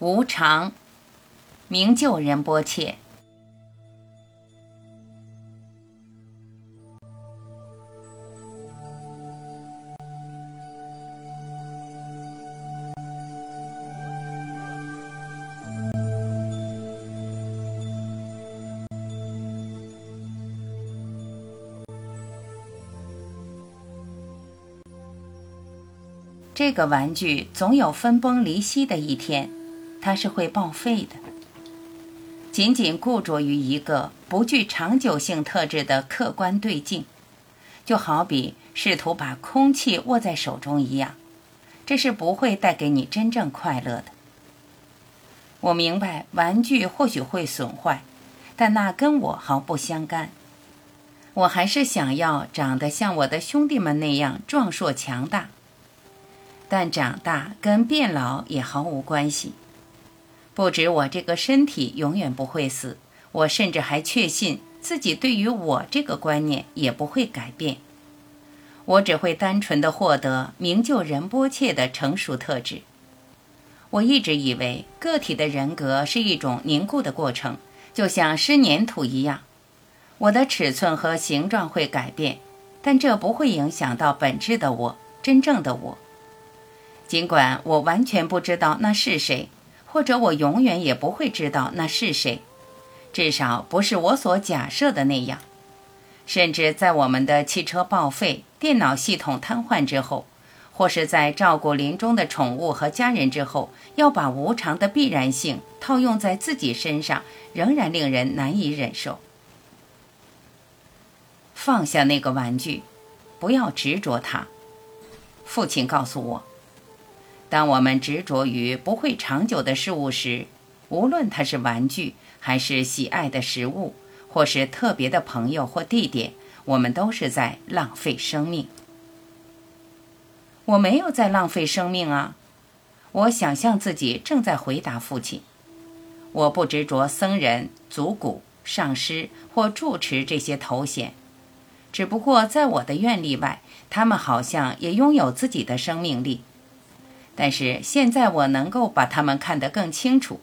无常，明就仁波切。这个玩具总有分崩离析的一天，它是会报废的。仅仅固着于一个不具长久性特质的客观对境，就好比试图把空气握在手中一样，这是不会带给你真正快乐的。我明白玩具或许会损坏，但那跟我毫不相干。我还是想要长得像我的兄弟们那样壮硕强大。但长大跟变老也毫无关系。不止我这个身体永远不会死，我甚至还确信自己对于我这个观念也不会改变。我只会单纯的获得明就仁波切的成熟特质。我一直以为个体的人格是一种凝固的过程，就像湿粘土一样。我的尺寸和形状会改变，但这不会影响到本质的我，真正的我。尽管我完全不知道那是谁，或者我永远也不会知道那是谁，至少不是我所假设的那样。甚至在我们的汽车报废、电脑系统瘫痪之后，或是在照顾临终的宠物和家人之后，要把无常的必然性套用在自己身上，仍然令人难以忍受。放下那个玩具，不要执着它。父亲告诉我。当我们执着于不会长久的事物时，无论它是玩具，还是喜爱的食物，或是特别的朋友或地点，我们都是在浪费生命。我没有在浪费生命啊！我想象自己正在回答父亲：我不执着僧人、族骨、上师或住持这些头衔，只不过在我的愿力外，他们好像也拥有自己的生命力。但是现在我能够把它们看得更清楚，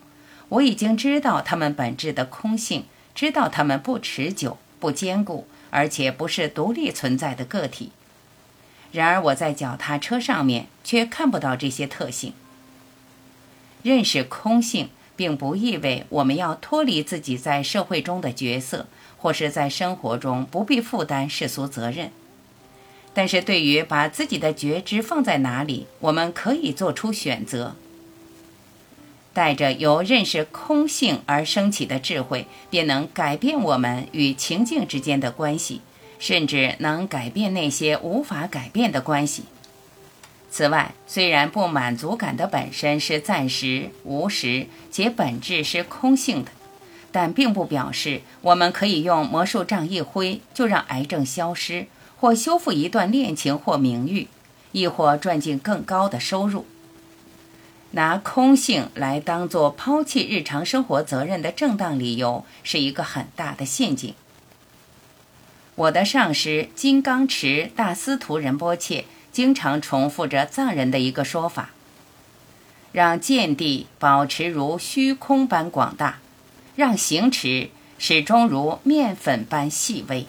我已经知道它们本质的空性，知道它们不持久、不坚固，而且不是独立存在的个体。然而我在脚踏车上面却看不到这些特性。认识空性，并不意味我们要脱离自己在社会中的角色，或是在生活中不必负担世俗责任。但是对于把自己的觉知放在哪里，我们可以做出选择。带着由认识空性而升起的智慧，便能改变我们与情境之间的关系，甚至能改变那些无法改变的关系。此外，虽然不满足感的本身是暂时、无时且本质是空性的，但并不表示我们可以用魔术杖一挥就让癌症消失。或修复一段恋情或名誉，亦或赚进更高的收入。拿空性来当做抛弃日常生活责任的正当理由，是一个很大的陷阱。我的上师金刚持大司徒仁波切经常重复着藏人的一个说法：让见地保持如虚空般广大，让行持始终如面粉般细微。